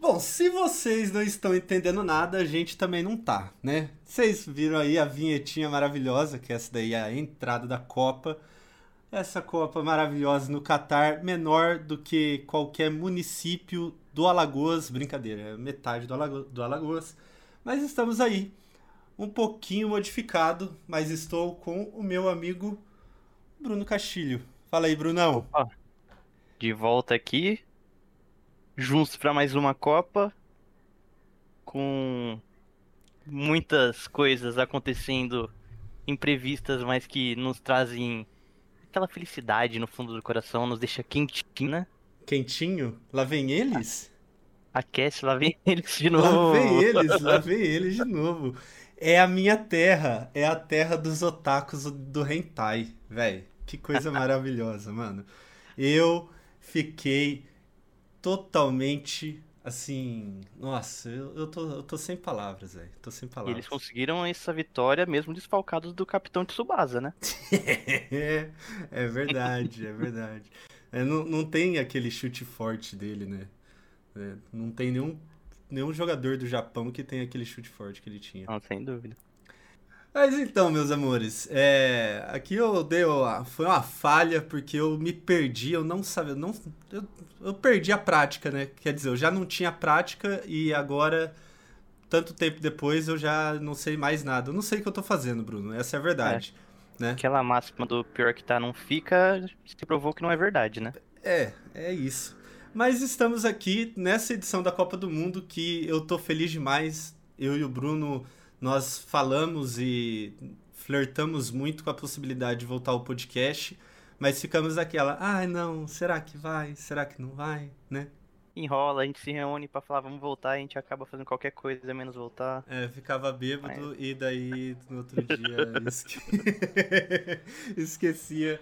Bom, se vocês não estão entendendo nada, a gente também não tá, né? Vocês viram aí a vinhetinha maravilhosa, que essa daí é a entrada da Copa. Essa Copa maravilhosa no Catar, menor do que qualquer município do Alagoas. Brincadeira, é metade do, do Alagoas. Mas estamos aí, um pouquinho modificado, mas estou com o meu amigo Bruno Castilho. Fala aí, Brunão. De volta aqui, juntos para mais uma Copa, com muitas coisas acontecendo imprevistas, mas que nos trazem aquela felicidade no fundo do coração, nos deixa quentinho, né? Quentinho? Lá vem eles? Aquece, lá vem eles de Lá novo. vem eles, lá vem eles de novo. É a minha terra, é a terra dos otakus do hentai, velho. Que coisa maravilhosa, mano. Eu fiquei totalmente assim, nossa, eu, eu, tô, eu tô sem palavras, velho. Tô sem E palavras. eles conseguiram essa vitória mesmo desfalcados do Capitão Tsubasa, né? É, é verdade, é verdade. É, não, não tem aquele chute forte dele, né? É, não tem nenhum, nenhum jogador do Japão que tem aquele chute forte que ele tinha. Não, sem dúvida. Mas então, meus amores, é, aqui eu dei uma, foi uma falha porque eu me perdi, eu não sabia, não, eu, eu perdi a prática, né? Quer dizer, eu já não tinha prática e agora, tanto tempo depois, eu já não sei mais nada. Eu não sei o que eu tô fazendo, Bruno, essa é a verdade, né? Aquela máxima do pior que tá não fica, se provou que não é verdade, né? É, é isso. Mas estamos aqui nessa edição da Copa do Mundo que eu tô feliz demais. Eu e o Bruno, nós falamos e flertamos muito com a possibilidade de voltar ao podcast, mas ficamos naquela, ai não, será que vai? Será que não vai, né? Enrola, a gente se reúne pra falar, vamos voltar, a gente acaba fazendo qualquer coisa menos voltar. É, ficava bêbado e daí no outro dia esque... esquecia,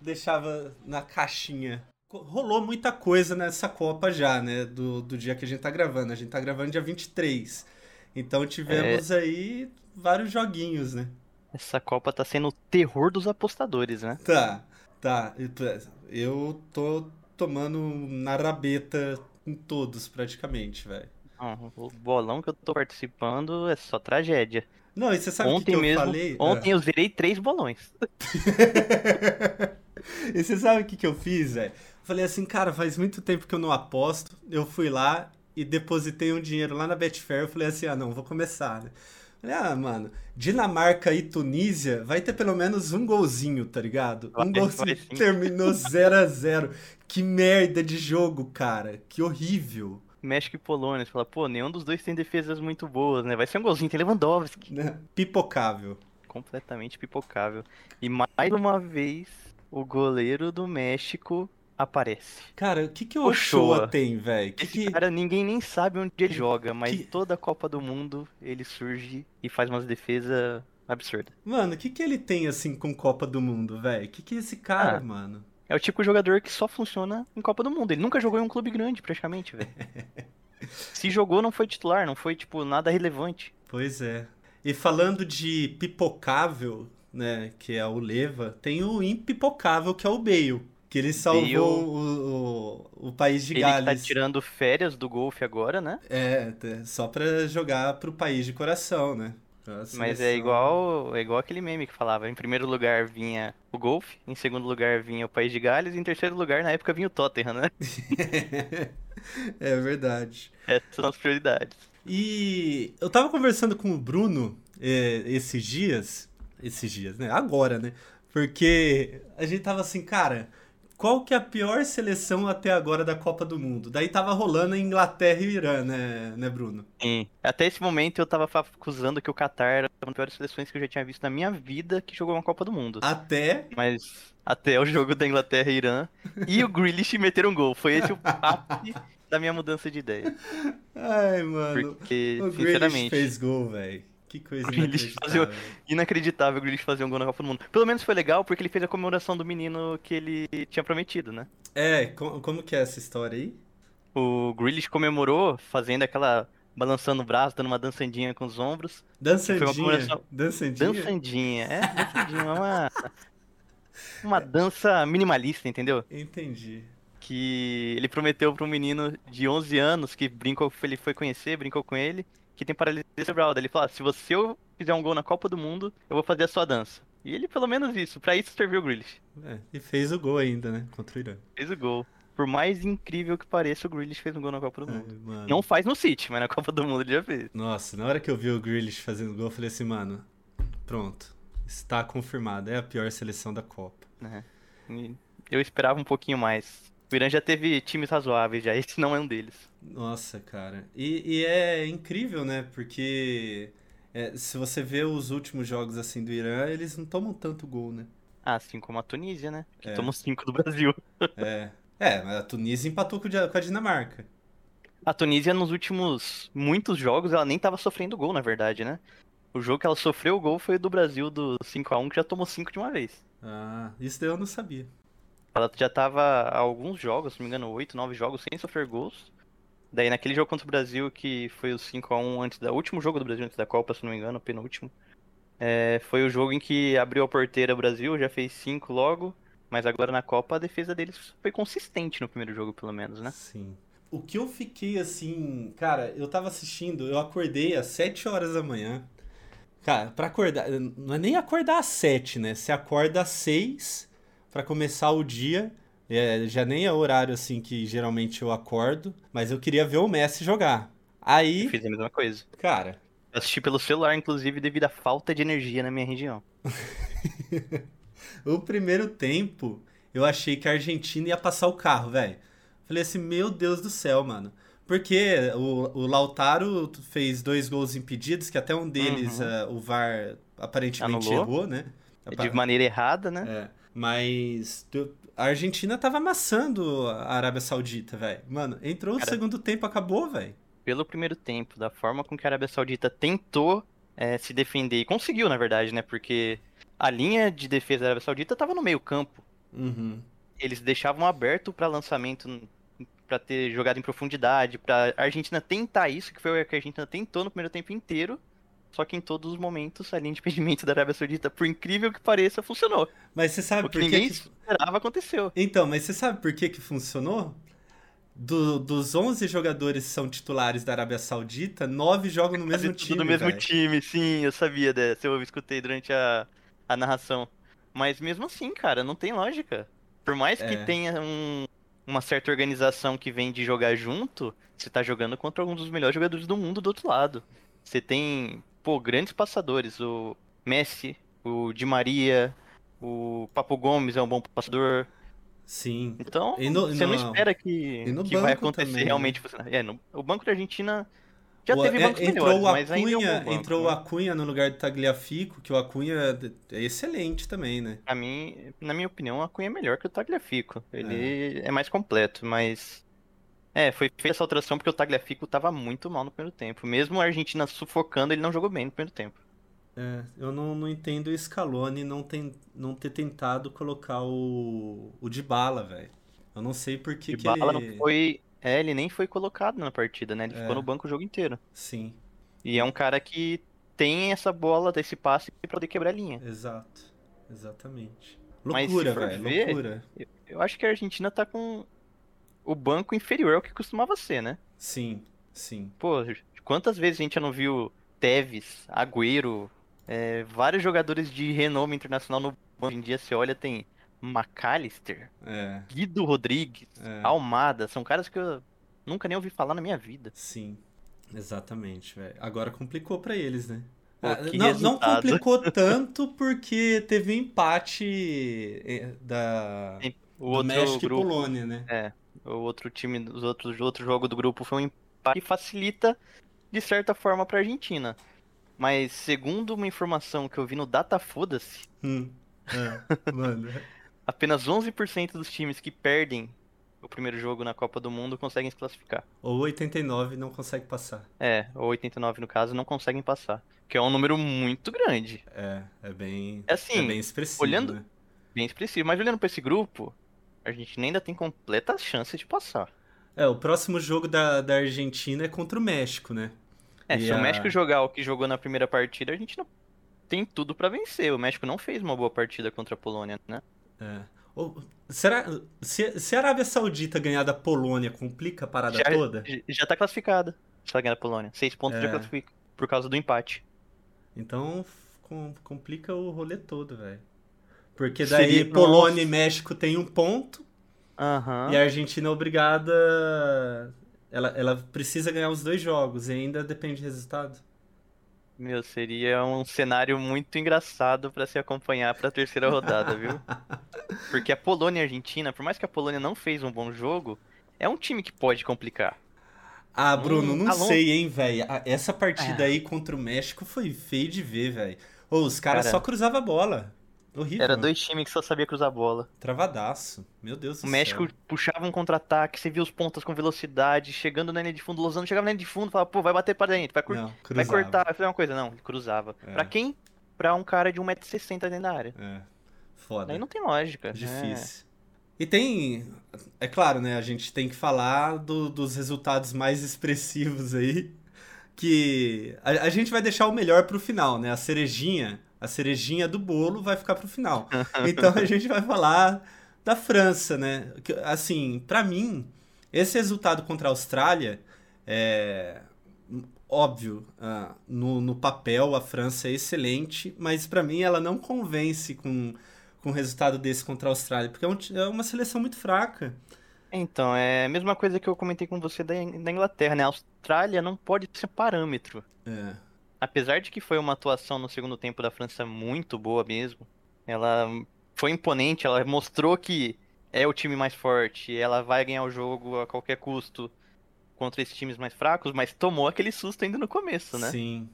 deixava na caixinha. Rolou muita coisa nessa Copa já, né? Do, do dia que a gente tá gravando. A gente tá gravando dia 23. Então tivemos aí vários joguinhos, né? Essa Copa tá sendo o terror dos apostadores, né? Tá, tá. Eu tô tomando na rabeta em todos, praticamente, velho. Não, o bolão que eu tô participando é só tragédia. Não, e você sabe o que, que eu mesmo, falei? ontem eu zerei três bolões. e você sabe o que, que eu fiz, velho? Falei assim, cara, faz muito tempo que eu não aposto. Eu fui lá e depositei um dinheiro lá na Betfair. Eu falei assim, ah, não, vou começar, né? Falei, ah, mano, Dinamarca e Tunísia vai ter pelo menos um golzinho, tá ligado? Um golzinho terminou 0 a 0 Que merda de jogo, cara. Que horrível. México e Polônia, você fala, pô, nenhum dos dois tem defesas muito boas, né? Vai ser um golzinho, tem Lewandowski. Né? Pipocável. Completamente pipocável. E mais uma vez, o goleiro do México aparece. Cara, o que que o Ochoa. Ochoa tem, velho? Que que... cara, ninguém nem sabe onde ele joga, mas que- toda a Copa do Mundo ele surge e faz umas defesas absurdas. Mano, o que que ele tem, assim, com Copa do Mundo, velho? Que que é esse cara, Ah. mano? É o tipo de jogador que só funciona em Copa do Mundo. Ele nunca jogou em um clube grande, praticamente, velho. Se jogou, não foi titular, não foi, tipo, nada relevante. Pois é. E falando de pipocável, né, que é o Leva, tem o impipocável, que é o Bale. Que ele salvou o, o, o país de ele tá Gales. tirando férias do golfe agora, né? É, t- só pra jogar pro país de coração, né? Mas é igual, é igual aquele meme que falava. Em primeiro lugar vinha o golfe, em segundo lugar vinha o País de Gales, e em terceiro lugar, na época, vinha o Tottenham, né? é verdade. Essas são as prioridades. E eu tava conversando com o Bruno é, esses dias. Esses dias, né? Agora, né? Porque a gente tava assim, cara, qual que é a pior seleção até agora da Copa do Mundo? Daí tava rolando a Inglaterra e o Irã, né, né, Bruno? Sim. Até esse momento eu tava acusando que o Qatar era uma das piores seleções que eu já tinha visto na minha vida que jogou uma Copa do Mundo. Até. Mas até o jogo da Inglaterra e Irã e o Grealish meter um gol. Foi esse o ápice da minha mudança de ideia. Ai, mano. Porque, o Grealish sinceramente, fez gol, velho. Que coisa Grealish inacreditável. inacreditável o Grealish fazer um gol na Copa do Mundo. Pelo menos foi legal porque ele fez a comemoração do menino que ele tinha prometido, né? É, co- como que é essa história aí? O Grealish comemorou fazendo aquela balançando o braço, dando uma dançandinha com os ombros. Dançandinha. comemoração- Dançandinha. Dançandinha, é, dançandinha, é uma, uma dança minimalista, entendeu? Entendi. Que ele prometeu para um menino de 11 anos que brincou, ele foi conhecer, brincou com ele, que tem paralisia cerebral. Daí ele falou: ah, se você eu fizer um gol na Copa do Mundo, eu vou fazer a sua dança. E ele, pelo menos isso, pra isso serviu o Grealish. É, e fez o gol ainda, né? Contra o Irã. Fez o gol. Por mais incrível que pareça, o Grealish fez um gol na Copa do É, Mundo. Não faz no City, mas na Copa do Mundo ele já fez. Nossa, na hora que eu vi o Grealish fazendo gol, eu falei assim, mano, pronto. Está confirmado. É a pior seleção da Copa. E Eu esperava um pouquinho mais. O Irã já teve times razoáveis, já esse não é um deles. Nossa, cara. E, e é incrível, né? Porque é, se você vê os últimos jogos assim do Irã, eles não tomam tanto gol, né? Assim como a Tunísia, né? Que É. tomou 5 do Brasil. É. É, mas a Tunísia empatou com a Dinamarca. A Tunísia, nos últimos muitos jogos, ela nem tava sofrendo gol, na verdade, né? O jogo que ela sofreu o gol foi o do Brasil do 5x1, que já tomou 5 de uma vez. Ah, isso daí eu não sabia. Ela já tava há alguns jogos, se não me engano, 8, 9 jogos sem sofrer gols. Daí naquele jogo contra o Brasil, que foi o 5x1 antes da. Último jogo do Brasil antes da Copa, se não me engano, o penúltimo. É, foi o jogo em que abriu a porteira o Brasil, já fez 5 logo. Mas agora na Copa a defesa deles foi consistente no primeiro jogo, pelo menos, né? Sim. O que eu fiquei assim, cara, eu tava assistindo, eu acordei às 7 horas da manhã. Cara, pra acordar, não é nem acordar às 7, né? Você acorda às 6 pra começar o dia. É, já nem é o horário assim que geralmente eu acordo, mas eu queria ver o Messi jogar. Aí, Fiz a mesma coisa. cara, Eu assisti pelo celular, inclusive, devido à falta de energia na minha região. o primeiro tempo eu achei que a Argentina ia passar o carro, velho. Falei assim, meu Deus do céu, mano. Porque o, o Lautaro fez dois gols impedidos, que até um deles Uhum. eh, o VAR aparentemente Anulou. errou, né? De maneira errada, né? É, mas a Argentina tava amassando a Arábia Saudita, velho. Mano, entrou o Cara. segundo tempo, acabou, velho. Pelo primeiro tempo, da forma com que a Arábia Saudita tentou é, se defender, e conseguiu, na verdade, né? Porque a linha de defesa da Arábia Saudita tava no meio campo. Uhum. Eles deixavam aberto para lançamento, para ter jogado em profundidade, pra Argentina tentar isso, que foi o que a Argentina tentou no primeiro tempo inteiro. Só que em todos os momentos a linha de impedimento da Arábia Saudita, por incrível que pareça, funcionou. Mas você sabe O por que que... esperava aconteceu. Então, mas você sabe por que que funcionou? Do- dos 11 jogadores que são titulares da Arábia Saudita, 9 jogam no mesmo time, do mesmo velho. time, sim, eu sabia dessa, eu escutei durante a, a narração. Mas mesmo assim, cara, não tem lógica. Por mais que É. tenha um- uma certa organização que vem de jogar junto, você tá jogando contra alguns dos melhores jogadores do mundo do outro lado. Você tem, pô, grandes passadores, o Messi, o Di Maria, o Papo Gomes é um bom passador. Sim. Então, no- você não no- espera que, que vai acontecer também, né? realmente. É, no- o Banco da Argentina já O- teve é, bancos entrou melhores, o mas ainda é um banco, entrou né? o Acunha no lugar do Tagliafico, que o Acunha é excelente também, né? Pra mim, na minha opinião, o Acunha é melhor que o Tagliafico. Ele é, mais completo, mas. É, foi feita essa alteração porque o Tagliafico tava muito mal no primeiro tempo. Mesmo a Argentina sufocando, ele não jogou bem no primeiro tempo. É, eu não, não entendo o Scaloni não, tem, não ter tentado colocar o, o Dybala, velho. Eu não sei por que E que ele... não foi. É, ele nem foi colocado na partida, né? Ele É. ficou no banco o jogo inteiro. Sim, E é um cara que tem essa bola, esse passe pra poder quebrar a linha. exato. Exatamente. Loucura, velho, ver- loucura. Eu acho que a Argentina tá com o banco inferior ao que costumava ser, né? Sim, sim. Pô, quantas vezes a gente já não viu Tevez, Agüero, é, vários jogadores de renome internacional no banco. Hoje em dia você olha, tem McAllister, É, Guido Rodrigues, é, Almada, são caras que eu nunca nem ouvi falar na minha vida. sim. Exatamente. Agora complicou pra eles, né? Pô, Ah, não, não complicou tanto porque teve um empate eh, da O do outro México grupo, e Polônia, né? é, o outro time, os outros, o outro jogo do grupo foi um empate que facilita de certa forma pra Argentina. Mas segundo uma informação que eu vi no Data Foda-se, Hum, é, mano. apenas 11% dos times que perdem o primeiro jogo na Copa do Mundo conseguem se classificar. Ou 89 não consegue passar. É, ou 89 no caso, não conseguem passar. Que é um número muito grande. É, é bem, É assim, é bem expressivo, olhando- né? bem expressivo. Mas olhando pra esse grupo, a gente ainda tem completa chance de passar. É, o próximo jogo da, da Argentina é contra o México, né? É, E se a- o México jogar o que jogou na primeira partida, a gente não tem tudo pra vencer. O México não fez uma boa partida contra a Polônia, né? É. Ou- será se, se a Arábia Saudita ganhar da Polônia, complica a parada Já, toda? já- tá classificada. Se ela ganhar a Polônia. Seis pontos É. já classifica. Por causa do empate. Então com- complica o rolê todo, velho. Porque daí Seria- Polônia e México tem um ponto Aham. e a Argentina é obrigada. Ela, ela precisa ganhar os dois jogos e ainda depende do resultado. Meu, seria um cenário muito engraçado pra se acompanhar pra terceira rodada, viu? Porque a Polônia e a Argentina, por mais que a Polônia não fez um bom jogo, é um time que pode complicar. Ah, Bruno, Hum, não bom. sei, hein, velho. Essa partida É. aí contra o México foi feio de ver, velho. Os caras Cara, só cruzavam a bola. Horrível. Era dois times que só sabia cruzar a bola. Travadaço. Meu Deus do O México céu. puxava um contra-ataque, você via os pontas com velocidade, chegando na linha de fundo, o Lozano chegava na linha de fundo, falava, pô, vai bater pra dentro, vai, cur- Não, vai cortar, vai fazer uma coisa. Não, ele cruzava. É. Pra quem? Pra um cara de 1,60m dentro da área. É. Foda. Aí não tem lógica. É. Difícil. E tem. É claro, né? A gente tem que falar do- dos resultados mais expressivos aí. Que a, a gente vai deixar o melhor pro final, né? A cerejinha. A cerejinha do bolo vai ficar pro final. Então a gente vai falar da França, né? Assim, pra mim, esse resultado contra a Austrália é. Óbvio, ah, no, no papel a França é excelente, mas pra mim ela não convence com, com um resultado desse contra a Austrália, porque é, um é uma seleção muito fraca. Então, é a mesma coisa que eu comentei com você da, da Inglaterra, né? A Austrália não pode ser parâmetro. É, Apesar de que foi uma atuação no segundo tempo da França muito boa mesmo, ela foi imponente, ela mostrou que é o time mais forte, ela vai ganhar o jogo a qualquer custo contra esses times mais fracos, mas tomou aquele susto ainda no começo, né? Sim.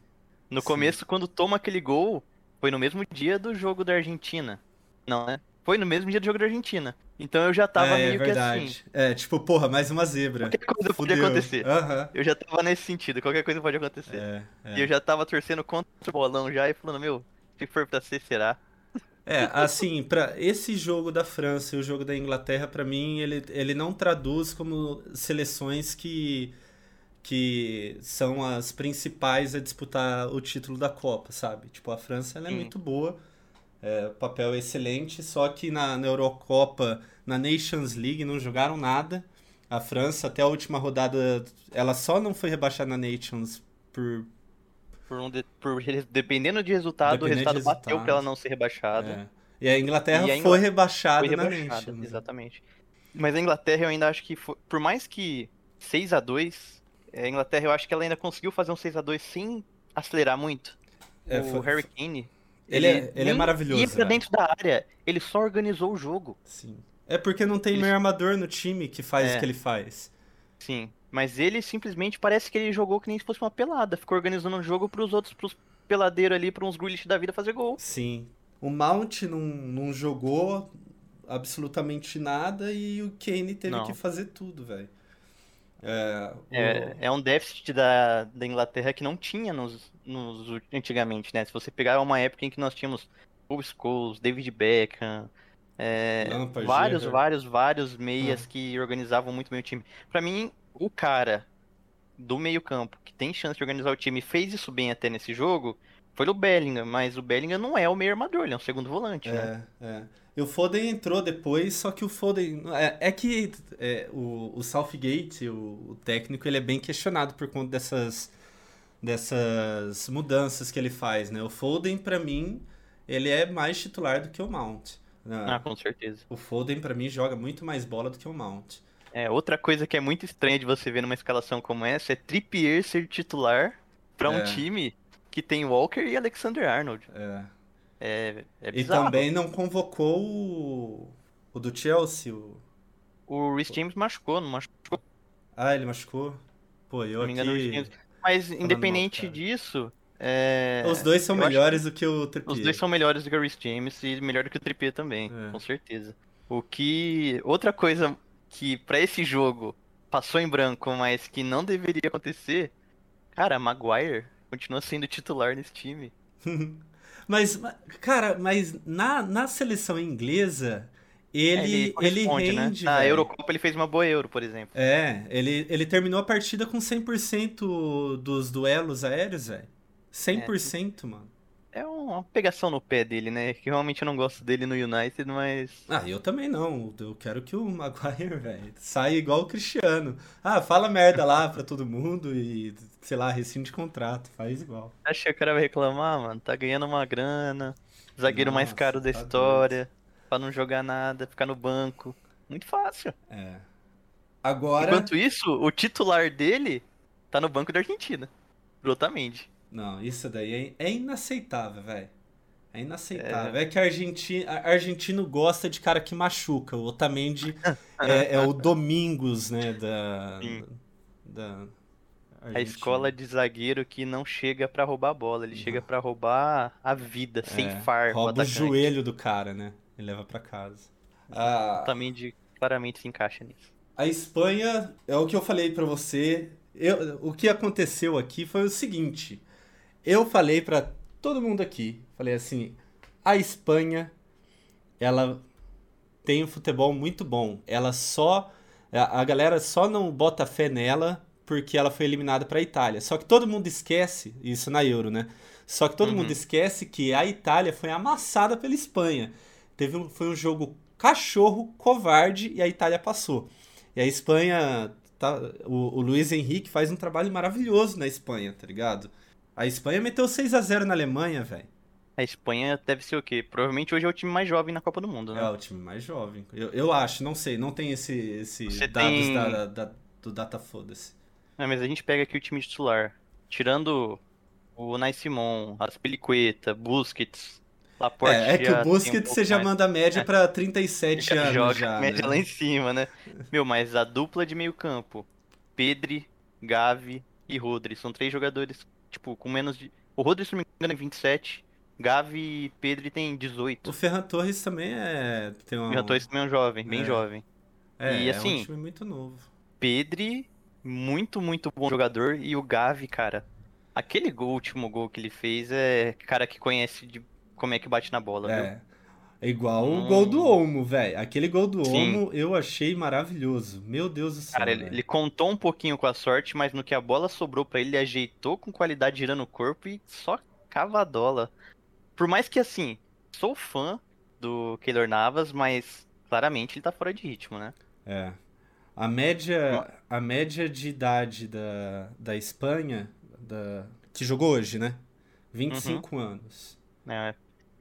No sim. começo, quando toma aquele gol, foi no mesmo dia do jogo da Argentina. Não, né? Foi no mesmo dia do jogo da Argentina. Então eu já tava é, meio que verdade. assim. É, tipo, porra, mais uma zebra. Qualquer coisa pode Fudeu. acontecer. Aham. Eu já tava nesse sentido, qualquer coisa pode acontecer. É, E eu já tava torcendo contra o bolão já e falando, meu, se for pra ser, será? É, assim, para esse jogo da França e o jogo da Inglaterra, pra mim, ele, ele não traduz como seleções que, que são as principais a disputar o título da Copa, sabe? Tipo, a França ela é Sim. muito boa, é, o papel é excelente, só que na, na Eurocopa, na Nations League, não jogaram nada. A França, até a última rodada, ela só não foi rebaixada na Nations por Por um de- por dependendo de resultado, Dependendo o resultado de bateu resultado. pra ela não ser rebaixada. É. E a Inglaterra E a foi rebaixada Foi na rebaixada, Nations. exatamente. Mas a Inglaterra eu ainda acho que foi, por mais que 6 a 2 a Inglaterra eu acho que ela ainda conseguiu fazer um 6 a 2 sem acelerar muito. É, o foi- Harry Kane, Ele é- ele é nem maravilhoso, ia pra velho. dentro da área, ele só organizou o jogo. Sim. É porque não tem Ele- meio armador no time que faz É. o que ele faz. Sim, mas ele simplesmente parece que ele jogou que nem se fosse uma pelada, ficou organizando o jogo pros outros, pros peladeiros ali, pra uns Grealish da vida fazer gol. Sim. O Mount não, não jogou absolutamente nada e o Kane teve Não. que fazer tudo, velho. É, o- É, é um déficit da, da Inglaterra que não tinha nos, nos antigamente, né? Se você pegar uma época em que nós tínhamos Paul Scholes, David Beckham, é, Lampard, vários, Gerrard. vários, vários meias Ah. que organizavam muito bem o time. Pra mim, o cara do meio-campo que tem chance de organizar o time e fez isso bem até nesse jogo foi o Bellingham, mas o Bellingham não é o meio armador, ele é um segundo volante, né? É, é. E o Foden entrou depois, só que o Foden. É, é que é, o, o Southgate, o, o técnico, ele é bem questionado por conta dessas, dessas mudanças que ele faz, né? O Foden, pra mim, ele é mais titular do que o Mount. né? Ah, com certeza. O Foden, pra mim, joga muito mais bola do que o Mount. É, outra coisa que é muito estranha de você ver numa escalação como essa é Trippier ser titular pra um É. time que tem Walker e Alexander Arnold. É. É, é E bizarro. também não convocou o, o do Chelsea. O... O Rhys James machucou, não machucou, Ah, ele machucou? Pô, eu engano, aqui. Mas independente cara. disso, é, Os dois são eu melhores do que o Trippier. Os dois são melhores do que o Rhys James e melhor do que o Trippier também, É. com certeza. O que. Outra coisa que pra esse jogo passou em branco, mas que não deveria acontecer, cara, Maguire continua sendo titular nesse time. Mas, ma- cara, mas na, na seleção inglesa, ele, É, ele, corresponde, rende. né? Na velho. Eurocopa ele fez uma boa Euro, por exemplo. É, ele, ele terminou a partida com 100% dos duelos aéreos, velho. 100%, mano. Uma pegação no pé dele, né? Que realmente eu não gosto dele no United, mas. Ah, eu também não. Eu quero que o Maguire, velho, saia igual o Cristiano. Ah, fala merda lá pra todo mundo e, sei lá, rescinde contrato. Faz igual. Acho que o cara vai reclamar, mano. Tá ganhando uma grana. Zagueiro mais Nossa, caro da tá história. Pra não jogar nada, ficar no banco. Muito fácil. É. Agora. Enquanto isso, o titular dele tá no banco da Argentina. Brotamente. Não, isso daí é, é inaceitável, velho. É inaceitável. É, que argentino, argentino gosta de cara que machuca. O Otamendi é, é o Domingos, né? Da. Sim. da A escola de zagueiro que não chega pra roubar a bola, ele chega pra roubar a vida, É, ceifar o rouba o atacante. joelho do cara, né? E leva pra casa. Ah, Também de, claramente se encaixa nisso. A Espanha, é o que eu falei pra você. Eu, o que aconteceu aqui foi o seguinte. Eu falei pra todo mundo aqui, falei assim, a Espanha, ela tem um futebol muito bom. Ela só a, a galera só não bota fé nela porque ela foi eliminada pra Itália. Só que todo mundo esquece, isso na Euro, né? Só que todo Uhum. mundo esquece que a Itália foi amassada pela Espanha. Teve um, foi um jogo cachorro, covarde e a Itália passou. E a Espanha, tá, o, o Luiz Henrique faz um trabalho maravilhoso na Espanha, tá ligado? A Espanha meteu 6 a 0 na Alemanha, velho. A Espanha deve ser o quê? Provavelmente hoje é o time mais jovem na Copa do Mundo, né? É o time mais jovem. Eu, eu acho, não sei, não tem esse, esse Você dados tem- da, da- do Data Foda-se. É, mas a gente pega aqui o time titular. Tirando o Nai Simon, Aspilicueta, Busquets, Laporte É, é que o um Busquets pouco você já mais. manda a média pra 37 Já anos joga já, média né? lá em cima, né? Meu, mas a dupla de meio campo, Pedri, Gavi e Rodri, são três jogadores, tipo, com menos de... O Rodri, se não me engano, é 27, Gavi e Pedri tem 18. O Ferran Torres também é... Tem O um, Ferran Torres também é um jovem, bem É. jovem. é, e é um assim- time muito novo. Pedri, muito, muito bom jogador. E o Gavi, cara, aquele gol, último gol que ele fez é cara que conhece de como é que bate na bola, viu? É. Igual o Hum. gol do Olmo, velho. Aquele gol do. Olmo eu achei maravilhoso. Meu Deus do céu, Cara, ele, ele contou um pouquinho com a sorte, mas no que a bola sobrou pra ele, ele ajeitou com qualidade girando o corpo e só cavadola. Por mais que assim, sou fã do Keylor Navas, mas claramente ele tá fora de ritmo, né? É. A média, a média de idade da, da Espanha, da, que jogou hoje, né? 25 Uhum. anos. É,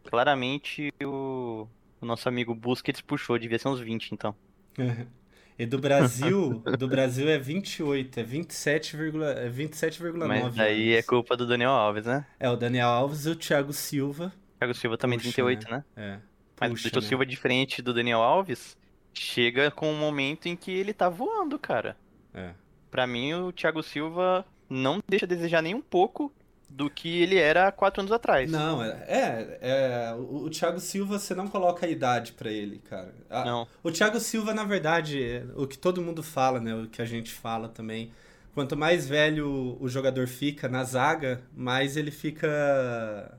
claramente o, o nosso amigo Busquets puxou, devia ser uns 20 então. E do Brasil, do Brasil é 28, é 27,9 é 27,9 Mas aí é culpa do Daniel Alves, né? É o Daniel Alves e o Thiago Silva. Thiago Silva também Puxa, 38, né? É. Mas Puxa, o Thiago né? Silva, diferente do Daniel Alves, chega com um momento em que ele tá voando, cara. É. Pra mim, o Thiago Silva não deixa a desejar nem um pouco do que ele era há quatro anos atrás. Não, é, é, é, o, o Thiago Silva você não coloca a idade pra ele, cara. A- Não. O Thiago Silva, na verdade, é o que todo mundo fala, né? O que a gente fala também. Quanto mais velho o jogador fica na zaga, mais ele fica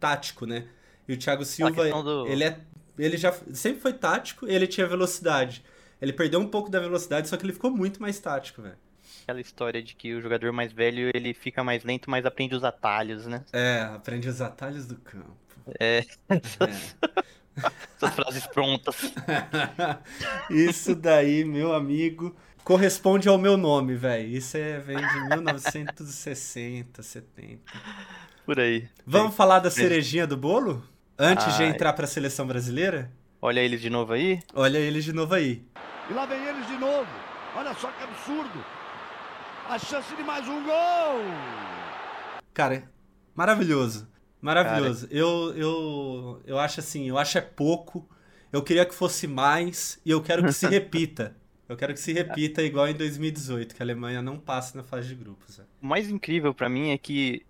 tático, né? E o Thiago Silva, do- ele é, ele já sempre foi tático, e ele tinha velocidade. Ele perdeu um pouco da velocidade, só que ele ficou muito mais tático, velho. Aquela história de que o jogador mais velho, ele fica mais lento, mas aprende os atalhos, né? É, aprende os atalhos do campo. É, É. essas frases prontas. Isso daí, meu amigo, corresponde ao meu nome, velho. Isso é, vem de 1960, 70. Por aí. Vamos falar da cerejinha do bolo? Antes de Ai. entrar pra seleção brasileira? Olha eles de novo aí. Olha eles de novo aí. E lá vem eles de novo. Olha só que absurdo. A chance de mais um gol. Cara, maravilhoso. Maravilhoso. Eu, eu, eu acho assim, eu acho é pouco. Eu queria que fosse mais e eu quero que se repita. Eu quero que se repita igual em 2018, que a Alemanha não passa na fase de grupos. velho. O mais incrível pra mim é que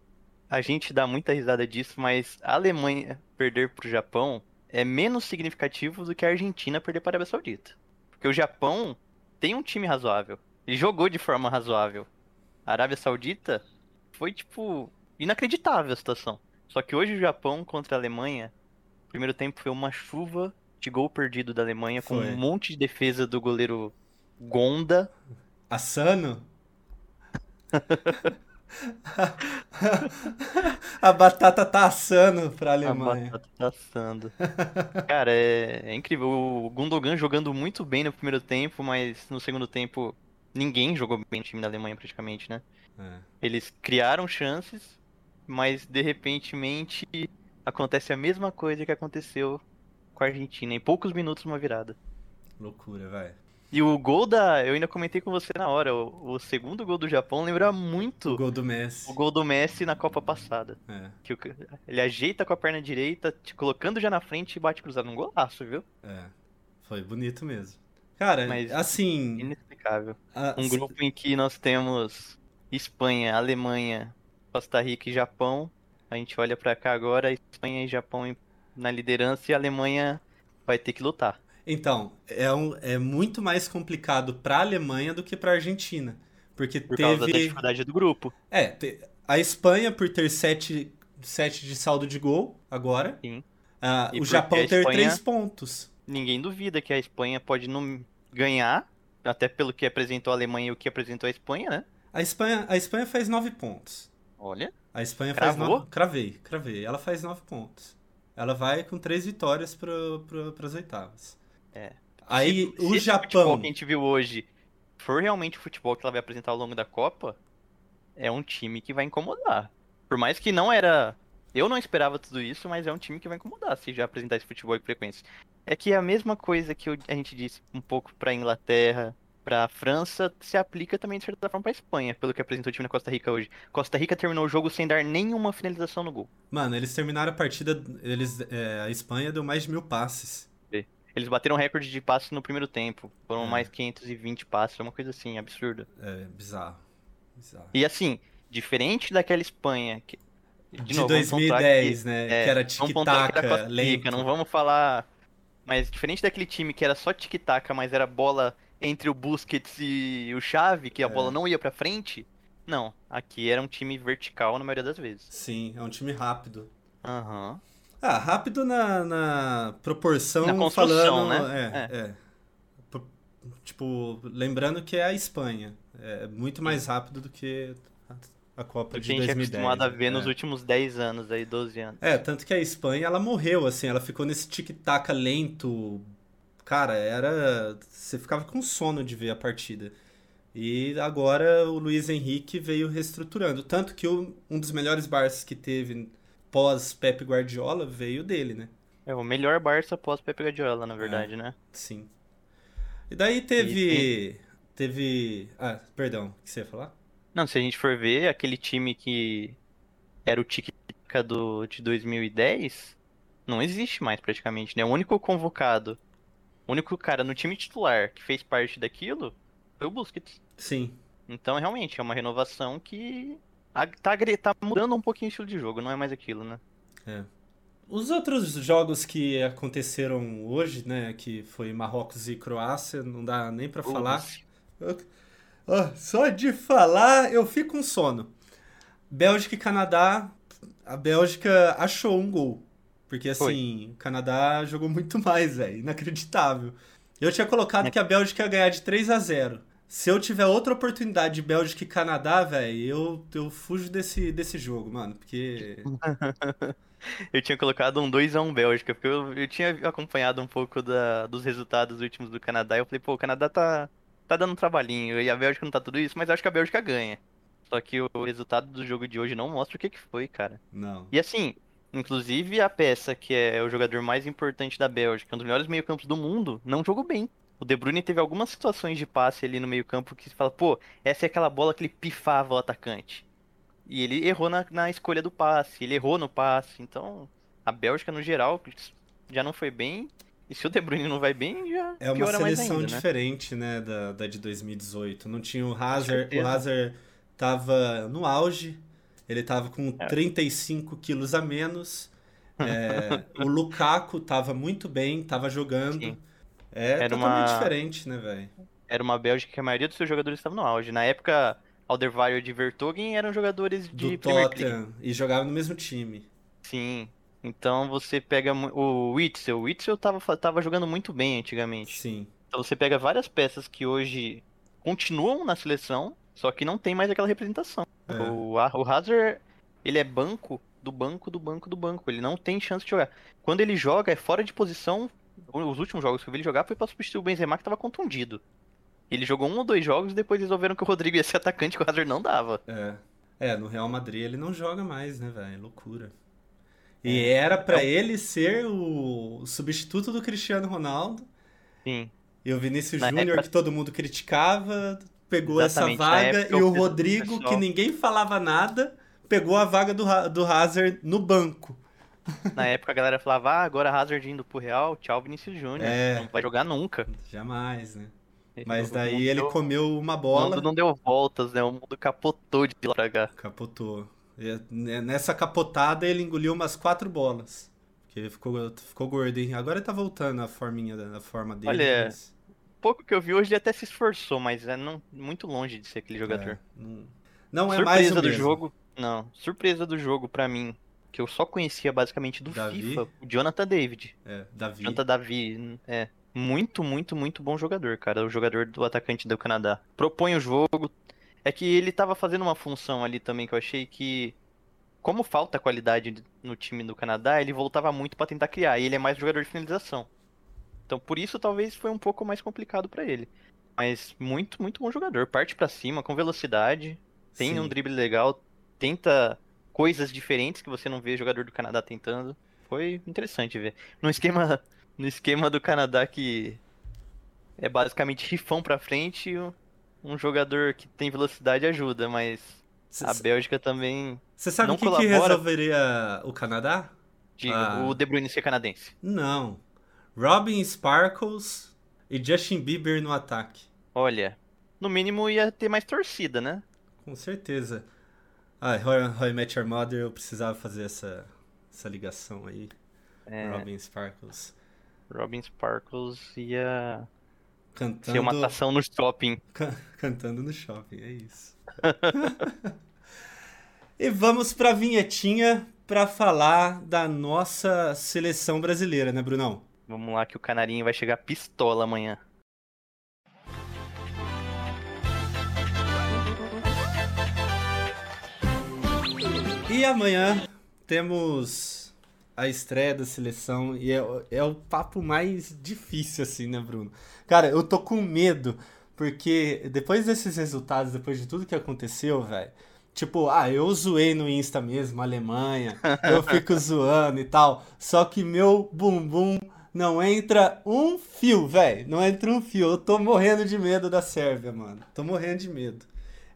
a gente dá muita risada disso, mas a Alemanha perder pro Japão é menos significativo do que a Argentina perder para a Arábia Saudita. Porque o Japão tem um time razoável. Ele jogou de forma razoável. A Arábia Saudita foi, tipo, inacreditável a situação. Só que hoje o Japão contra a Alemanha, o primeiro tempo foi uma chuva de gol perdido da Alemanha com Foi. um monte de defesa do goleiro Gonda. Assano? A batata tá assando pra A Alemanha. batata tá assando. Cara, é, é incrível. O Gundogan jogando muito bem no primeiro tempo, mas no segundo tempo ninguém jogou bem no time da Alemanha praticamente, né? É. Eles criaram chances, mas de repentemente acontece a mesma coisa que aconteceu com a Argentina. Em poucos minutos, uma virada. Loucura, vai. E o gol da. Eu ainda comentei com você na hora. O, o segundo gol do Japão lembra muito O gol do Messi. o gol do Messi na Copa passada. É, Que o- ele ajeita com a perna direita, te colocando já na frente e bate cruzado. Um golaço, viu? é. Foi bonito mesmo. Cara, Mas- assim. Inexplicável. a- Um grupo em que nós temos Espanha, Alemanha, Costa Rica e Japão. A gente olha pra cá agora, Espanha e Japão na liderança e a Alemanha vai ter que lutar. Então, é, um, é muito mais complicado pra Alemanha do que pra Argentina. Porque Por causa da teve. dificuldade do grupo. É, te- a Espanha por ter 7 sete de saldo de gol agora. Sim. Ah, o Japão a ter Espanha- 3 pontos. Ninguém duvida que a Espanha pode não ganhar, até pelo que apresentou a Alemanha e o que apresentou a Espanha, né? A Espanha, a Espanha faz 9 pontos. Olha. A Espanha faz Cravou? 9. Cravei, cravei. Ela faz 9 pontos. Ela vai com 3 vitórias para as oitavas. É. Aí Se- se o esse futebol Japão. que a gente viu hoje for realmente o futebol que ela vai apresentar ao longo da Copa, é um time que vai incomodar. Por mais que não era. Eu não esperava tudo isso, mas é um time que vai incomodar se já apresentar esse futebol com frequência. É que a mesma coisa que a gente disse um pouco pra Inglaterra, pra França, se aplica também de certa forma pra Espanha, pelo que apresentou o time na Costa Rica hoje. Costa Rica terminou o jogo sem dar nenhuma finalização no gol. Mano, eles terminaram a partida. Eles, é, a Espanha deu mais de mil passes. Eles bateram recorde de passes no primeiro tempo. Foram É. mais 520 passes, uma coisa assim, absurda. É bizarro. Bizarro. E assim, diferente daquela Espanha. Que, De, novo, pontuar 2010, que- né? é, que era tic-tac, lento. não vamos falar. Mas diferente daquele time que era só tic-tac, mas era bola entre o Busquets e o Xavi, que a É. bola não ia pra frente. Não, aqui era um time vertical na maioria das vezes. Sim, é um time rápido. Aham. Ah, rápido na, na proporção Na falando. né? É, é. Pro- Tipo, lembrando que é a Espanha. É muito mais rápido do que a- Copa de que a gente é 2010. acostumado a ver é. nos últimos 10 anos, aí 12 anos. É, tanto que a Espanha, ela morreu, assim, ela ficou nesse tic-tac lento. Cara, era. Você ficava com sono de ver a partida. E agora o Luiz Henrique veio reestruturando. Tanto que o- um dos melhores Barças que teve pós Pepe Guardiola veio dele, né? É o melhor Barça após Pepe Guardiola, É. na verdade, né? Sim. E daí teve. Teve. Ah, perdão, o que você ia falar? Não, se a gente for ver, aquele time que era o tic-tac do, de 2010, não existe mais praticamente, né? O único convocado, o único cara no time titular que fez parte daquilo foi o Busquets. Sim. Então, realmente, é uma renovação que tá, tá mudando um pouquinho o estilo de jogo, não é mais aquilo, né? Os outros jogos que aconteceram hoje, né? Que foi Marrocos e Croácia, não dá nem pra falar. Ah, só de falar eu fico com sono. Bélgica e Canadá, a Bélgica achou um gol. Porque assim, o Canadá jogou muito mais, velho. Inacreditável. Eu tinha colocado É. que a Bélgica ia ganhar de 3 a 0 Se eu tiver outra oportunidade de Bélgica e Canadá, velho, eu, eu fujo desse, desse jogo, mano. Porque. Eu tinha colocado um 2x1 Bélgica, porque eu, eu tinha acompanhado um pouco da- dos resultados últimos do Canadá. E eu falei, pô, o Canadá tá, tá dando um trabalhinho e a Bélgica não tá tudo isso, mas acho que a Bélgica ganha. Só que o resultado do jogo de hoje não mostra o que que foi, cara. Não. E assim, inclusive a peça que é o jogador mais importante da Bélgica, um dos melhores meio-campos do mundo, não jogou bem. O De Bruyne teve algumas situações de passe ali no meio-campo que você fala, pô, essa é aquela bola que ele pifava o atacante. E ele errou na, na escolha do passe, ele errou no passe. Então, a Bélgica no geral já não foi bem. E se o De Bruyne não vai bem, já É uma seleção ainda, né? diferente, né, da, da de 2018. Não tinha o Hazard. O. Hazard tava no auge. Ele tava com É. 35 quilos a menos. É, o Lukaku tava muito bem, tava jogando. Sim. É Era totalmente uma- diferente, né, velho? Era uma Bélgica que a maioria dos seus jogadores estavam no auge. Na época, Alderweireld e Vertonghen eram jogadores Do de League. Tottenham. E jogava no mesmo time. Sim. Então você pega o Witzel. O Witzel tava, tava jogando muito bem antigamente. Sim. Então você pega várias peças que hoje continuam na seleção, só que não tem mais aquela representação. É. O, o Hazard, ele é banco do banco do banco do banco. Ele não tem chance de jogar. Quando ele joga, é fora de posição. Os últimos jogos que eu vi ele jogar foi pra substituir o Benzema que tava contundido. Ele jogou um ou dois jogos e depois resolveram que o Rodrigo ia ser atacante que o Hazard não dava. É. É, no Real Madrid ele não joga mais, né, velho? Loucura. E era pra ele ser o substituto do Cristiano Ronaldo. Sim. E o Vinícius Júnior, época- que todo mundo criticava, pegou Exatamente, essa vaga. E o Rodrigo, pessoal- que ninguém falava nada, pegou a vaga do, do Hazard no banco. Na época a galera falava, ah, agora Hazard indo pro Real, tchau Vinícius Júnior. É. Não vai jogar nunca. Jamais, né? Ele Mas daí ele deu- comeu uma O bola, mundo não deu voltas, né? O mundo capotou de lá pra cá. capotou. E, né, nessa capotada ele engoliu umas quatro bolas. Porque ficou, ficou gordo, hein? Agora ele tá voltando a forminha da forma dele. Olha, mas- Pouco que eu vi hoje, ele até se esforçou, mas é não, muito longe de ser aquele jogador. É, não, não é mais Surpresa o do mesmo. jogo, não. Surpresa do jogo pra mim, que eu só conhecia basicamente do Davi? FIFA, o Jonathan David. É, Davi. Jonathan Davi, é. Muito, muito, muito bom jogador, cara. O jogador do atacante do Canadá. Propõe o jogo. É que ele tava fazendo uma função ali também que eu achei que. Como falta qualidade no time do Canadá, ele voltava muito pra tentar criar. E ele é mais jogador de finalização. Então por isso talvez foi um pouco mais complicado pra ele. Mas muito, muito bom jogador. Parte pra cima, com velocidade. Tem Sim. um drible legal. Tenta coisas diferentes que você não vê jogador do Canadá tentando. Foi interessante ver. No esquema, no esquema do Canadá que é basicamente rifão pra frente, um jogador que tem velocidade ajuda, mas a Bélgica também, Você sabe o que, que resolveria o Canadá? diga, Ah. o De Bruyne ser canadense. Não. Robin Sparkles e Justin Bieber no ataque. Olha, no mínimo ia ter mais torcida, né? Com certeza. Ah, Roy, Roy Met Your Mother, eu precisava fazer essa, essa ligação aí. É, Robin Sparkles. Robin Sparkles ia Cantando, ser uma atração no shopping. can- cantando no shopping, é isso. e vamos pra vinhetinha pra falar da nossa seleção brasileira, né, Brunão? Vamos lá que o canarinho vai chegar pistola amanhã. E amanhã temos a estreia da seleção e é, é o papo mais difícil, assim, né, Bruno? Cara, eu tô com medo, porque depois desses resultados, depois de tudo que aconteceu, velho, tipo, ah, eu zoei no Insta mesmo, Alemanha, eu fico zoando e tal, só que meu bumbum não entra um fio, velho, não entra um fio. Eu tô morrendo de medo da Sérvia, mano. Tô morrendo de medo.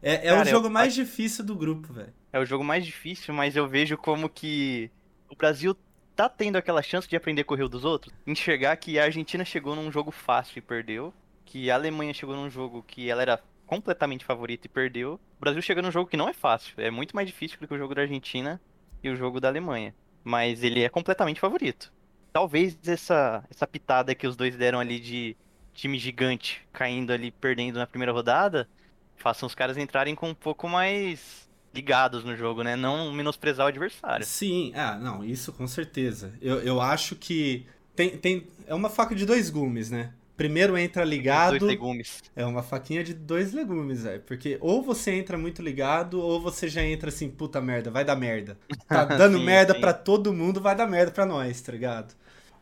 É, é o Cara, eu- jogo mais difícil do grupo, velho. É o jogo mais difícil, mas eu vejo como que o Brasil tá tendo aquela chance de aprender a correr dos outros. Enxergar que a Argentina chegou num jogo fácil e perdeu. Que a Alemanha chegou num jogo que ela era completamente favorita e perdeu. O Brasil chega num jogo que não é fácil. É muito mais difícil do que o jogo da Argentina e o jogo da Alemanha. Mas ele é completamente favorito. Talvez essa, essa pitada que os dois deram ali de time gigante caindo ali, perdendo na primeira rodada, façam os caras entrarem com um pouco mais ligados no jogo, né? Não menosprezar o adversário. Sim, ah, não, isso com certeza. Eu, eu acho que tem, tem, é uma faca de dois gumes, né? Primeiro entra Os ligado, dois legumes. é uma faquinha de dois legumes, velho. Porque ou você entra muito ligado, ou você já entra assim, puta merda, vai dar merda. Tá dando Sim, merda sim. pra todo mundo, vai dar merda pra nós, tá ligado?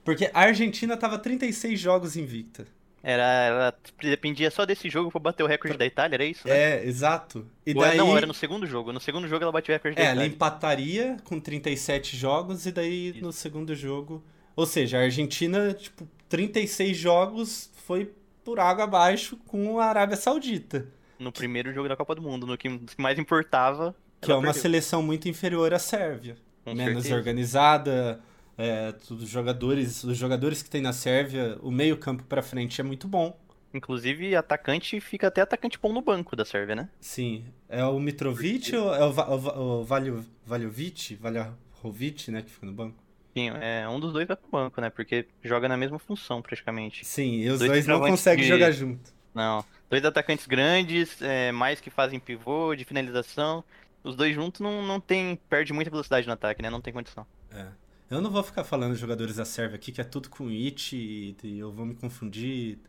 Porque a Argentina tava 36 jogos invicta. Era, ela dependia só desse jogo pra bater o recorde da Itália, era isso? Né? É, exato. E Ou daí, Não, era no segundo jogo. No segundo jogo ela bateu o recorde da É, ela Itália. empataria com 37 jogos e daí no segundo jogo. Ou seja, a Argentina, tipo, 36 jogos foi por água abaixo com a Arábia Saudita, No primeiro jogo da Copa do Mundo, no que mais importava. que é uma perdeu. seleção muito inferior à Sérvia. Com Menos certeza. organizada. É, os jogadores, os jogadores que tem na Sérvia, o meio campo pra frente é muito bom. Inclusive, atacante fica até atacante bom no banco da Sérvia, né? Sim. É o Mitrovic ou é o, Va- o, o Valjo- Valjovic, Valjovic, né, que fica no banco? Sim, é, um dos dois vai pro banco, né? Porque joga na mesma função, praticamente. Sim, e os Dois dois não conseguem de- jogar junto. Não. Dois atacantes grandes, é, mais que fazem pivô, de finalização. Os dois juntos não, não tem. Perde muita velocidade no ataque, né? Não tem condição. É. Eu não vou ficar falando de jogadores da Sérvia aqui, que é tudo com it e, e eu vou me confundir.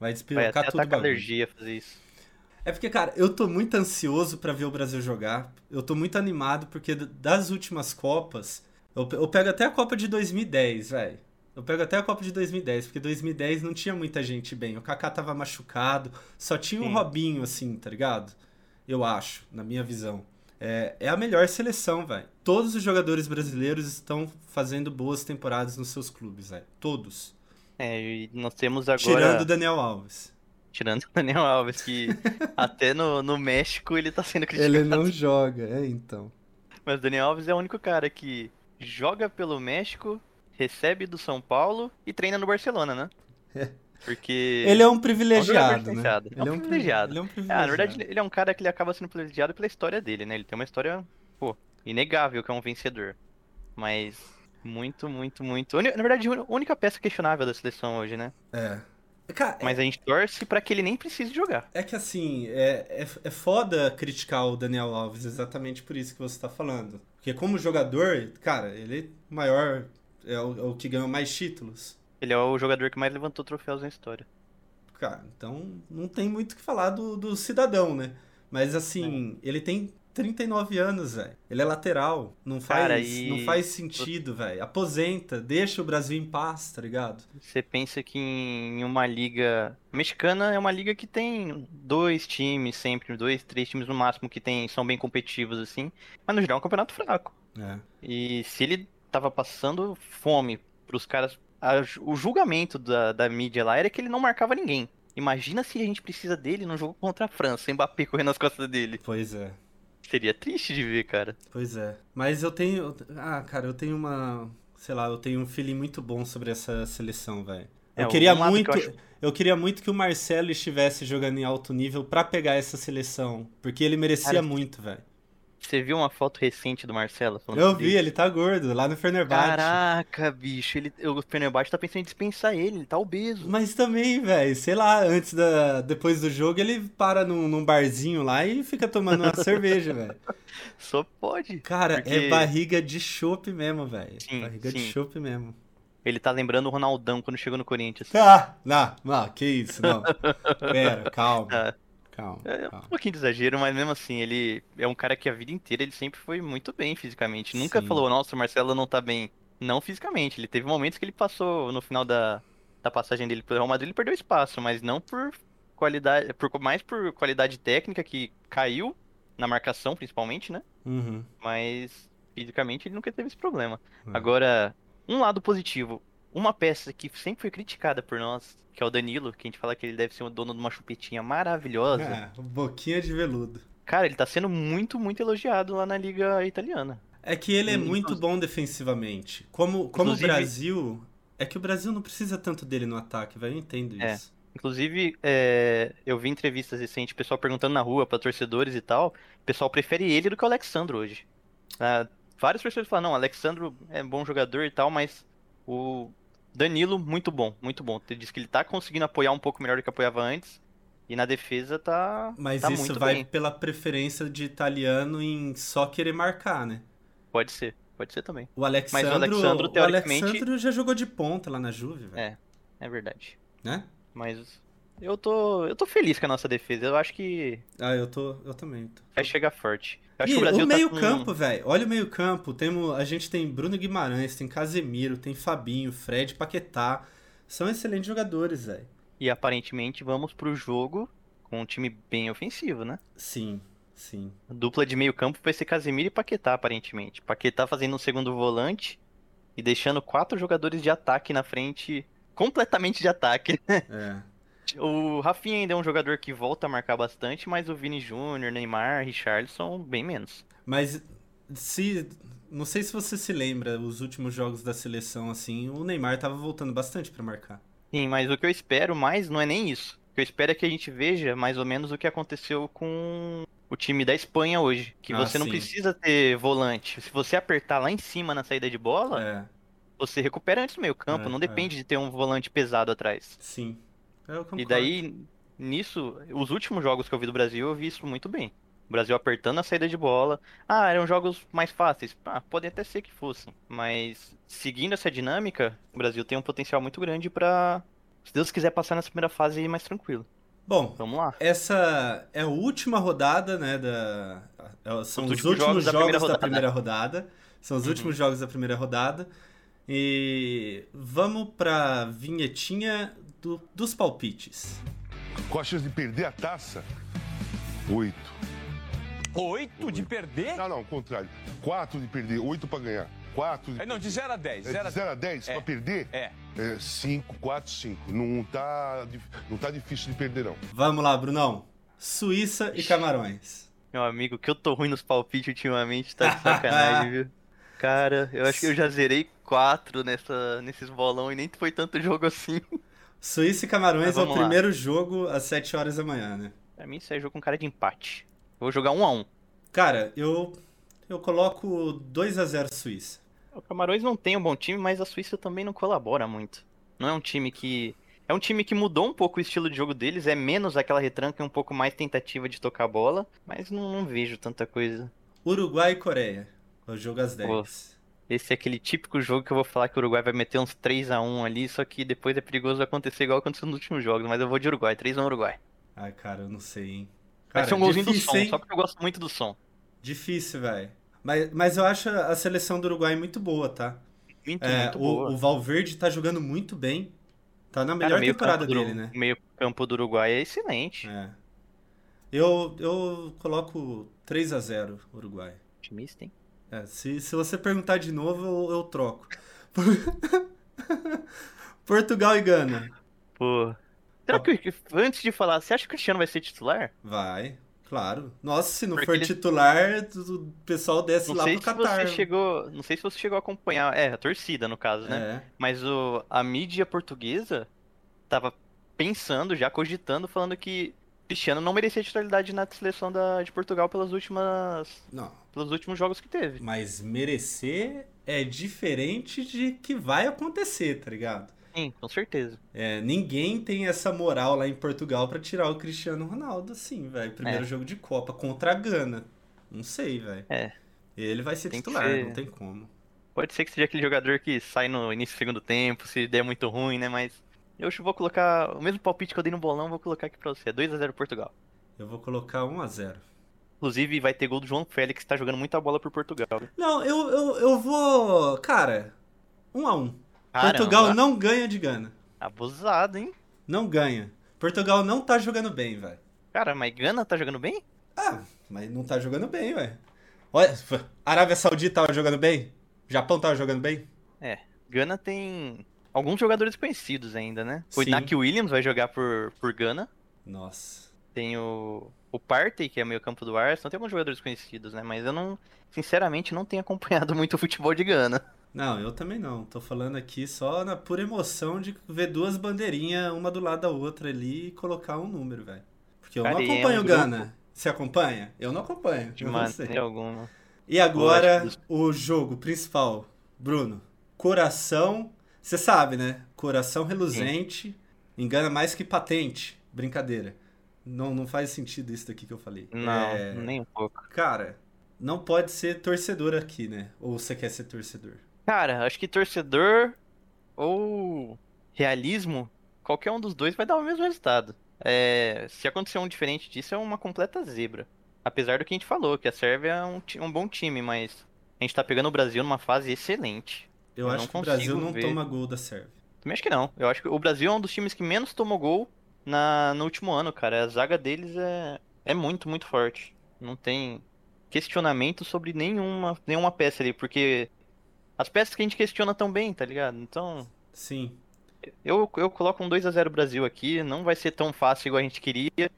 Vai Vai despirocar tudo bagulho. alergia fazer isso. É porque, cara, eu tô muito ansioso pra ver o Brasil jogar. Eu tô muito animado porque das últimas Copas, eu, eu pego até a Copa de 2010, velho. Eu pego até a Copa de 2010, porque 2010 não tinha muita gente bem. O Kaká tava machucado, só tinha o Sim. Robinho, assim, tá ligado? Eu acho, na minha visão. É, é a melhor seleção, velho. Todos os jogadores brasileiros estão fazendo boas temporadas nos seus clubes, velho. Todos. É, e nós temos agora. Tirando o Daniel Alves. Tirando o Daniel Alves, que até no, no México ele tá sendo criticado. Ele não joga, é então. Mas o Daniel Alves é o único cara que joga pelo México, recebe do São Paulo e treina no Barcelona, né? É. Porque. Ele é um É um privilegiado, jogador né? diferenciado. É um Ele pri- privilegiado. Ele é um Ah, privilegiado. na verdade, ele é um cara que ele acaba sendo privilegiado pela história dele, né? Ele tem uma história, pô, inegável que é um vencedor. Mas muito, muito, muito. Na verdade, a única peça questionável da seleção hoje, né? É. Cara, Mas a gente torce pra que ele nem precise jogar. é, é que assim, é, é, é foda criticar o Daniel Alves exatamente por isso que você tá falando. Porque como jogador, cara, ele é maior, é o, é o que ganhou mais títulos. Ele é o jogador que mais levantou troféus na história. Cara, então não tem muito o que falar do, do cidadão, né? Mas assim, ele tem 39 anos, velho. Ele é lateral. Não faz, Cara, e- não faz sentido, velho. Aposenta, deixa o Brasil em paz, tá ligado? Você pensa que em uma liga mexicana é uma liga que tem dois times sempre, dois, três times no máximo que tem, são bem competitivos assim, mas no geral é um campeonato fraco. É. E se ele tava passando fome pros caras, a- o julgamento da, da mídia lá era que ele não marcava ninguém. Imagina se a gente precisa dele num jogo contra a França, Mbappé correndo nas costas dele. Pois é. Seria triste de ver, cara. Pois é. Mas eu tenho. Ah, cara, eu tenho uma. Sei lá, eu tenho um feeling muito bom sobre essa seleção, velho. É, Eu queria um lado que muito. eu Eu, acho- queria muito que o Marcelo estivesse jogando em alto nível pra pegar essa seleção. Porque ele merecia Cara, muito, velho. Você viu uma foto recente do Marcelo? Eu vi, isso? ele tá gordo, lá no Fenerbahçe. Caraca, bicho, ele, o Fenerbahçe tá pensando em dispensar ele, ele tá obeso. Mas também, velho, sei lá, antes da. Depois do jogo, ele para num, num barzinho lá e fica tomando uma cerveja, velho. Só pode. Cara, é Porque- barriga de chopp mesmo, velho. Sim, Barriga de sim. chopp mesmo. Ele tá lembrando o Ronaldão quando chegou no Corinthians. Ah, não, não, que isso, não. Pera, calma. Ah, Calma, É um calma. pouquinho de exagero, mas mesmo assim, ele é um cara que a vida inteira ele sempre foi muito bem fisicamente. Nunca Sim. falou, nossa, o Marcelo não tá bem. Não fisicamente. Ele teve momentos que ele passou no final da, da passagem dele pelo Real Madrid, ele perdeu espaço, mas não por qualidade, por, mais por qualidade técnica que caiu na marcação, principalmente, né? Uhum. Mas fisicamente ele nunca teve esse problema. Hum. Agora, um lado positivo, uma peça que sempre foi criticada por nós, que é o Danilo, que a gente fala que ele deve ser o dono de uma chupetinha maravilhosa. É, boquinha de veludo. Cara, ele tá sendo muito, muito elogiado lá na liga italiana. É que ele é muito bom defensivamente. Como, como o Brasil. É que o Brasil não precisa tanto dele no ataque, velho. Eu entendo É. isso. Inclusive, é, eu vi entrevistas recentes, pessoal perguntando na rua pra torcedores e tal. O pessoal prefere ele do que o Alexandro hoje. Ah, vários torcedores falam, não, o Alexandro é bom jogador e tal, mas o Danilo, muito bom, muito bom. Ele diz que ele tá conseguindo apoiar um pouco melhor do que apoiava antes. E na defesa tá, Mas tá isso vai bem. pela preferência de italiano em só querer marcar, né? Pode ser, pode ser também. O Alexandro, Alexandro, o teoricamente- Alexandro já jogou de ponta lá na Juve, velho. É, é verdade. Né? Mas eu tô, eu tô feliz com a nossa defesa. Eu acho que Ah, eu tô. Eu também tô. vai chegar forte. Acho E que o Brasil o tá meio com- campo, velho. Olha o meio campo. Temos, a gente tem Bruno Guimarães, tem Casemiro, tem Fabinho, Fred, Paquetá. São excelentes jogadores, velho. E aparentemente vamos pro jogo com um time bem ofensivo, né? Sim, sim. A dupla de meio campo vai ser Casemiro e Paquetá, aparentemente. Paquetá fazendo um segundo volante e deixando quatro jogadores de ataque na frente, completamente de ataque. É. O Rafinha ainda é um jogador que volta a marcar bastante, mas o Vini Júnior, Neymar, Richarlison, bem menos. Mas se. Não sei se você se lembra, os últimos jogos da seleção, assim, o Neymar tava voltando bastante pra marcar. Sim, mas o que eu espero mais não é nem isso. O que eu espero é que a gente veja mais ou menos o que aconteceu com o time da Espanha hoje. Que Ah, você não sim. precisa ter volante. Se você apertar lá em cima na saída de bola, É, você recupera antes do meio campo. É, não é. depende de ter um volante pesado atrás. sim. E daí, nisso, os últimos jogos que eu vi do Brasil, eu vi isso muito bem. O Brasil apertando a saída de bola. Ah, eram jogos mais fáceis. Ah, podem até ser que fossem. Mas seguindo essa dinâmica, o Brasil tem um potencial muito grande pra, se Deus quiser, passar nessa primeira fase e ir mais tranquilo. Bom, Vamos lá. essa é a última rodada, né, da... é- São Os os, últimos últimos jogos da jogos primeira da rodada. primeira rodada. São os Uhum. últimos jogos da primeira rodada. E vamos pra vinhetinha do- dos palpites. Com a chance de perder a taça? Oito. Oito de perder? Não, não, contrário. Quatro de perder, oito pra ganhar. Quatro de É, não, de 0 a 10. É, de 0 a 10 É. pra perder? É. É 5, 4, 5. Não tá, não tá difícil de perder, não. Vamos lá, Brunão. Suíça e Camarões. Meu amigo, que eu tô ruim nos palpites ultimamente, tá de sacanagem, viu? Cara, eu acho que eu já zerei quatro nessa, nesses bolão e nem foi tanto jogo assim. Suíça e Camarões é o lá. primeiro jogo às 7 horas da manhã, né? Pra mim, isso é jogo com cara de empate. Eu vou jogar um a um. Cara, eu eu coloco 2 a 0 Suíça. O Camarões não tem um bom time, mas a Suíça também não colabora muito. Não é um time que. É um time que mudou um pouco o estilo de jogo deles, é menos aquela retranca e um pouco mais tentativa de tocar a bola, mas não, não vejo tanta coisa. Uruguai e Coreia. O jogo às 10. Esse é aquele típico jogo que eu vou falar que o Uruguai vai meter uns 3 a 1 ali, só que depois é perigoso acontecer igual aconteceu nos últimos jogos, mas eu vou de Uruguai, 3 a 1 Uruguai. Ai, cara, eu não sei, hein. Vai Cara, ser um golzinho do difícil, som, hein? só porque eu gosto muito do som. Difícil, velho. Mas, mas eu acho a seleção do Uruguai muito boa, tá? Muito, É, muito o, boa. o Valverde tá jogando muito bem. Tá na Cara, melhor meio temporada campo do- dele, né? O meio campo do Uruguai é excelente. É. Eu, eu coloco 3 a 0 Uruguai. Otimista, hein? É, se, se você perguntar de novo, eu, eu troco. Portugal e Gana. Pô. Será que, que- antes de falar, você acha que o Cristiano vai ser titular? Vai, claro. Nossa, se não Porque for ele- titular, o pessoal desce Não lá sei pro se Catar. você chegou, não sei se você chegou a acompanhar, é, a torcida no caso, né? É. Mas o, a mídia portuguesa tava pensando, já cogitando, falando que Cristiano não merecia titularidade na seleção da, de Portugal pelas últimas, Não, pelos últimos jogos que teve. mas merecer é diferente de que vai acontecer, tá ligado? Sim, com certeza. É, ninguém tem essa moral lá em Portugal pra tirar o Cristiano Ronaldo, assim, velho. Primeiro É. jogo de Copa contra a Gana. Não sei, velho. É. Ele vai ser Tem titular, ser. não tem como. Pode ser que seja aquele jogador que sai no início do segundo tempo, se der muito ruim, né? Mas eu vou colocar o mesmo palpite que eu dei no bolão, vou colocar aqui pra você. 2x0 Portugal. Eu vou colocar 1 a 0 Inclusive, vai ter gol do João Félix, que tá jogando muita bola por Portugal. Não, eu, eu, eu vou. Cara, 1 a 1 Caramba, Portugal não ganha de Gana. Abusado, hein? Não ganha. Portugal não tá jogando bem, velho. Cara, mas Gana tá jogando bem? Ah, mas não tá jogando bem, velho. Olha, Arábia Saudita tava jogando bem? Japão tava jogando bem? Gana tem alguns jogadores conhecidos ainda, né? O Sim. Iñaki Williams vai jogar por, por Gana. Nossa. Tem o, o Partey, que é meio campo do Arsenal. Tem alguns jogadores conhecidos, né? Mas eu não, sinceramente, não tenho acompanhado muito o futebol de Gana. Não, eu também não. Tô falando aqui só na pura emoção de ver duas bandeirinhas, uma do lado da outra ali e colocar um número, velho. Porque eu Cara, não e é um acompanho grupo- Gana. Você acompanha? Eu não acompanho. De maneira alguma. E agora, o jogo principal. Bruno, coração. Você sabe, né? Coração reluzente. Engana mais que patente. Brincadeira. Não, não faz sentido isso daqui que eu falei. Não, É, nem um pouco. Cara, não pode ser torcedor aqui, né? Ou você quer ser torcedor? Cara, acho que torcedor ou realismo, qualquer um dos dois vai dar o mesmo resultado. É, se acontecer um diferente disso, é uma completa zebra. Apesar do que a gente falou, que a Sérvia é um, um bom time, mas a gente tá pegando o Brasil numa fase excelente. Eu, Eu acho que o Brasil não ver. toma gol da Sérvia. Também acho que não. Eu acho que o Brasil é um dos times que menos tomou gol na, no último ano, cara. A zaga deles é, é muito, muito forte. Não tem questionamento sobre nenhuma, nenhuma peça ali, porque as peças que a gente questiona tão bem, tá ligado? Então, Sim. eu, eu coloco um 2 a 0 Brasil aqui. Não vai ser tão fácil igual a gente queria.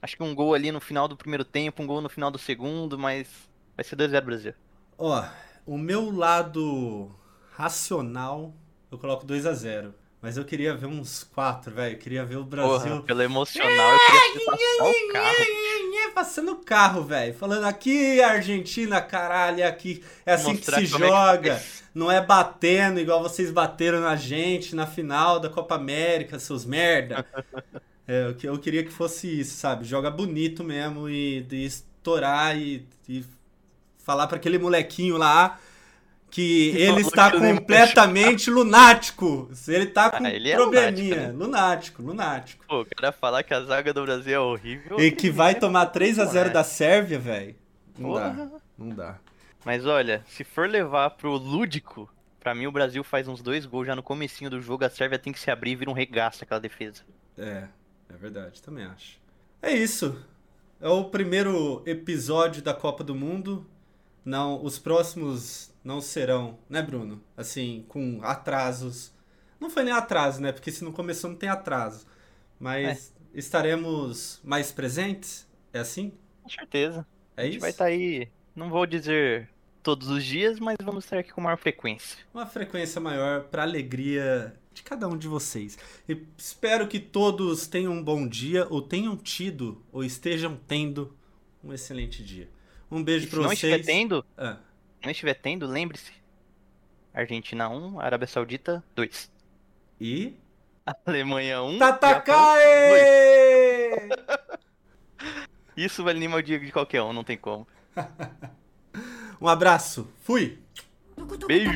Acho que um gol ali no final do primeiro tempo, um gol no final do segundo, mas vai ser 2 a 0 Brasil. Ó, o meu lado racional, eu coloco 2 a 0 Mas eu queria ver uns 4, velho. Eu queria ver o Brasil. Porra, pelo emocional, eu queria passar o carro. Passando o carro, velho. Falando aqui, Argentina, caralho, aqui. É assim Mostrar que se como é que joga. Não é batendo igual vocês bateram na gente na final da Copa América, seus merda. É, eu, que- eu queria que fosse isso, sabe? Joga bonito mesmo e, e torar e, e falar pra aquele molequinho lá que ele está completamente lunático. Ele tá com Ah, ele é probleminha. lunático, Lunático, lunático. Pô, o cara falar que a zaga do Brasil é horrível. E que vai né? tomar 3 a 0 Ué. da Sérvia, velho. Não dá, Porra. não dá. Mas olha, se for levar pro lúdico, pra mim o Brasil faz uns dois gols já no comecinho do jogo, a Sérvia tem que se abrir e vira um regaço aquela defesa. É, é verdade, também acho. É isso. É o primeiro episódio da Copa do Mundo. Não, os próximos não serão, né, Bruno? Assim, com atrasos. Não foi nem atraso, né? Porque se não começou não tem atraso. Mas estaremos mais presentes? É assim? Com certeza. É a gente isso? vai estar aí, não vou dizer todos os dias, mas vamos estar aqui com maior frequência. uma frequência maior para alegria de cada um de vocês. E espero que todos tenham um bom dia, ou tenham tido, ou estejam tendo um excelente dia. Um beijo para não vocês. estiver tendo, Ah, não estiver tendo, lembre-se. Argentina 1, Arábia Saudita 2. e. Alemanha 1, Tatakae! Isso vai animar o dia de qualquer um, não tem como. Um abraço. Fui! Beijo.